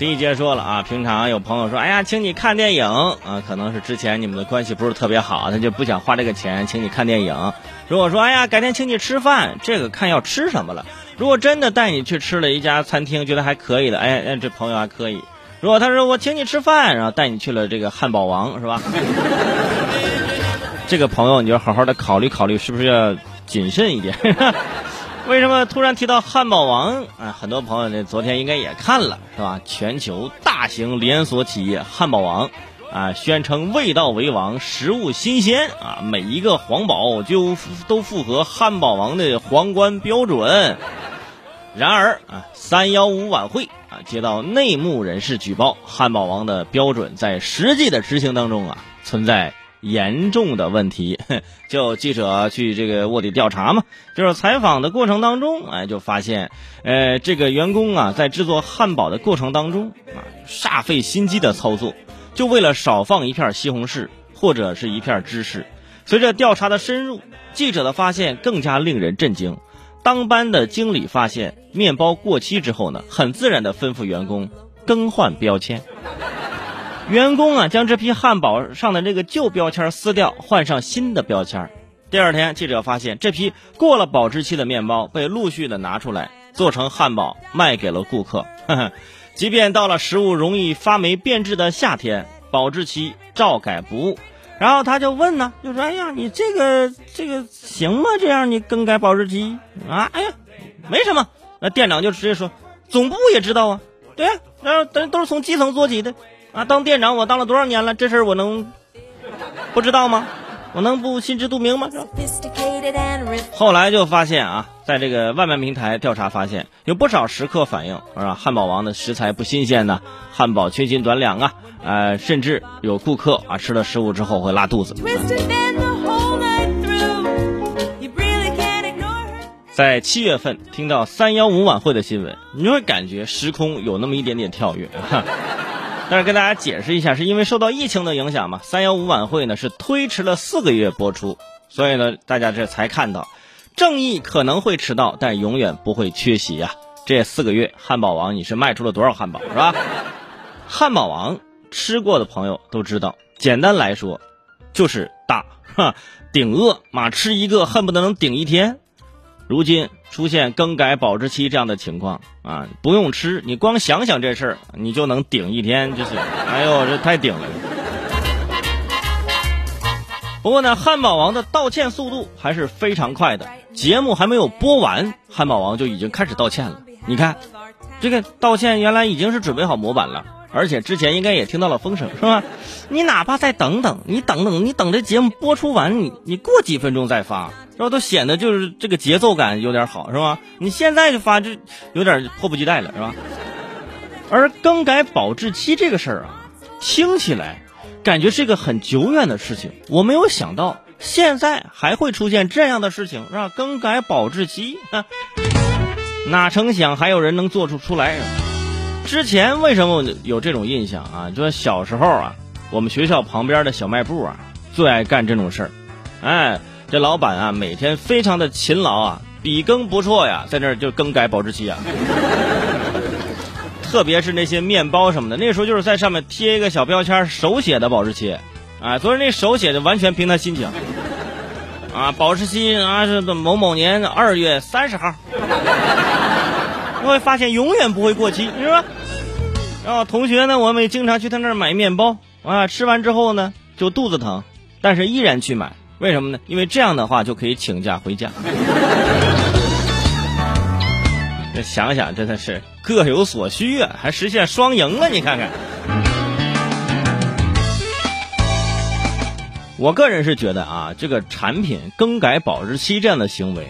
第一节说了啊，平常有朋友说，哎呀，请你看电影啊，可能是之前你们的关系不是特别好，他就不想花这个钱请你看电影。如果说，哎呀，改天请你吃饭，这个看要吃什么了。如果真的带你去吃了一家餐厅，觉得还可以的，哎哎，这朋友还可以。如果他说我请你吃饭，然后带你去了这个汉堡王，是吧？这个朋友你就好好的考虑考虑，是不是要谨慎一点？为什么突然提到汉堡王啊？很多朋友呢，昨天应该也看了，是吧？全球大型连锁企业汉堡王啊，宣称味道为王，食物新鲜啊，每一个皇堡就都符合汉堡王的皇冠标准。然而啊，三幺五晚会啊，接到内幕人士举报，汉堡王的标准在实际的执行当中啊，存在。严重的问题，就记者去这个卧底调查嘛，就是采访的过程当中，哎，就发现，呃，这个员工啊，在制作汉堡的过程当中啊，煞费心机的操作，就为了少放一片西红柿或者是一片芝士。随着调查的深入，记者的发现更加令人震惊。当班的经理发现面包过期之后呢，很自然的吩咐员工更换标签。员工啊，将这批汉堡上的这个旧标签撕掉，换上新的标签。第二天，记者发现这批过了保质期的面包被陆续的拿出来做成汉堡，卖给了顾客。即便到了食物容易发霉变质的夏天，保质期照改不误。然后他就问呢，就说：“哎呀，你这个这个行吗？这样你更改保质期啊？哎呀，没什么。”那店长就直接说：“总部也知道啊，对呀，然后都都是从基层做起的。”啊，当店长我当了多少年了？这事儿我能不知道吗？我能不心知肚明吗？后来就发现啊，在这个外卖平台调查发现，有不少食客反映，啊？汉堡王的食材不新鲜呢，汉堡缺斤短两啊，呃，甚至有顾客啊吃了食物之后会拉肚子。在七月份听到三幺五晚会的新闻，你会感觉时空有那么一点点跳跃。但是跟大家解释一下，是因为受到疫情的影响嘛？三幺五晚会呢是推迟了四个月播出，所以呢大家这才看到，正义可能会迟到，但永远不会缺席呀。这四个月，汉堡王你是卖出了多少汉堡是吧？汉堡王吃过的朋友都知道，简单来说，就是大，哈，顶饿，妈吃一个恨不得能顶一天。如今出现更改保质期这样的情况啊，不用吃，你光想想这事儿，你就能顶一天，就是，哎呦，这太顶了。不过呢，汉堡王的道歉速度还是非常快的，节目还没有播完，汉堡王就已经开始道歉了。你看，这个道歉原来已经是准备好模板了，而且之前应该也听到了风声，是吧？你哪怕再等等，你等等，你等这节目播出完，你你过几分钟再发。然后都显得就是这个节奏感有点好，是吧？你现在就发就有点迫不及待了，是吧？而更改保质期这个事儿啊，听起来感觉是一个很久远的事情。我没有想到现在还会出现这样的事情，是吧？更改保质期，哪成想还有人能做出出来？之前为什么有这种印象啊？就是小时候啊，我们学校旁边的小卖部啊，最爱干这种事儿，哎。这老板啊，每天非常的勤劳啊，笔耕不辍呀，在那儿就更改保质期啊。特别是那些面包什么的，那时候就是在上面贴一个小标签，手写的保质期，啊，所以那手写的完全凭他心情。啊，保质期啊是某某年二月三十号，你会发现永远不会过期，是吧？然后同学呢，我们也经常去他那儿买面包啊，吃完之后呢就肚子疼，但是依然去买。为什么呢？因为这样的话就可以请假回家。这想想真的是各有所需啊，还实现双赢了。你看看，我个人是觉得啊，这个产品更改保质期这样的行为，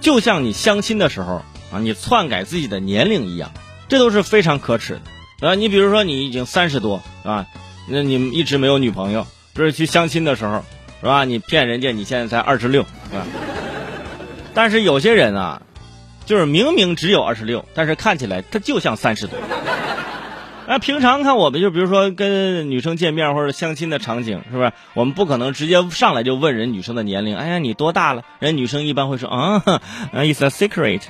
就像你相亲的时候啊，你篡改自己的年龄一样，这都是非常可耻的啊。你比如说你已经三十多啊，那你一直没有女朋友，这是去相亲的时候。是吧？你骗人家，你现在才二十六，是吧？但是有些人啊，就是明明只有二十六，但是看起来他就像三十多。那平常看我们，就比如说跟女生见面或者相亲的场景，是不是？我们不可能直接上来就问人女生的年龄。哎呀，你多大了？人女生一般会说啊，It's a secret。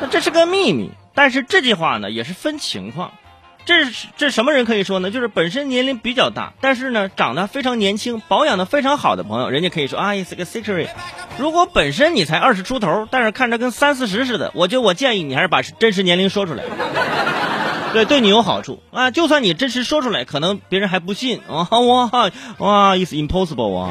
那这是个秘密。但是这句话呢也是分情况。这是这什么人可以说呢？就是本身年龄比较大，但是呢长得非常年轻、保养的非常好的朋友，人家可以说啊，is a secret。如果本身你才二十出头，但是看着跟三四十似的，我就我建议你还是把真实年龄说出来，对，对你有好处啊。就算你真实说出来，可能别人还不信啊，哇哇，is impossible 啊。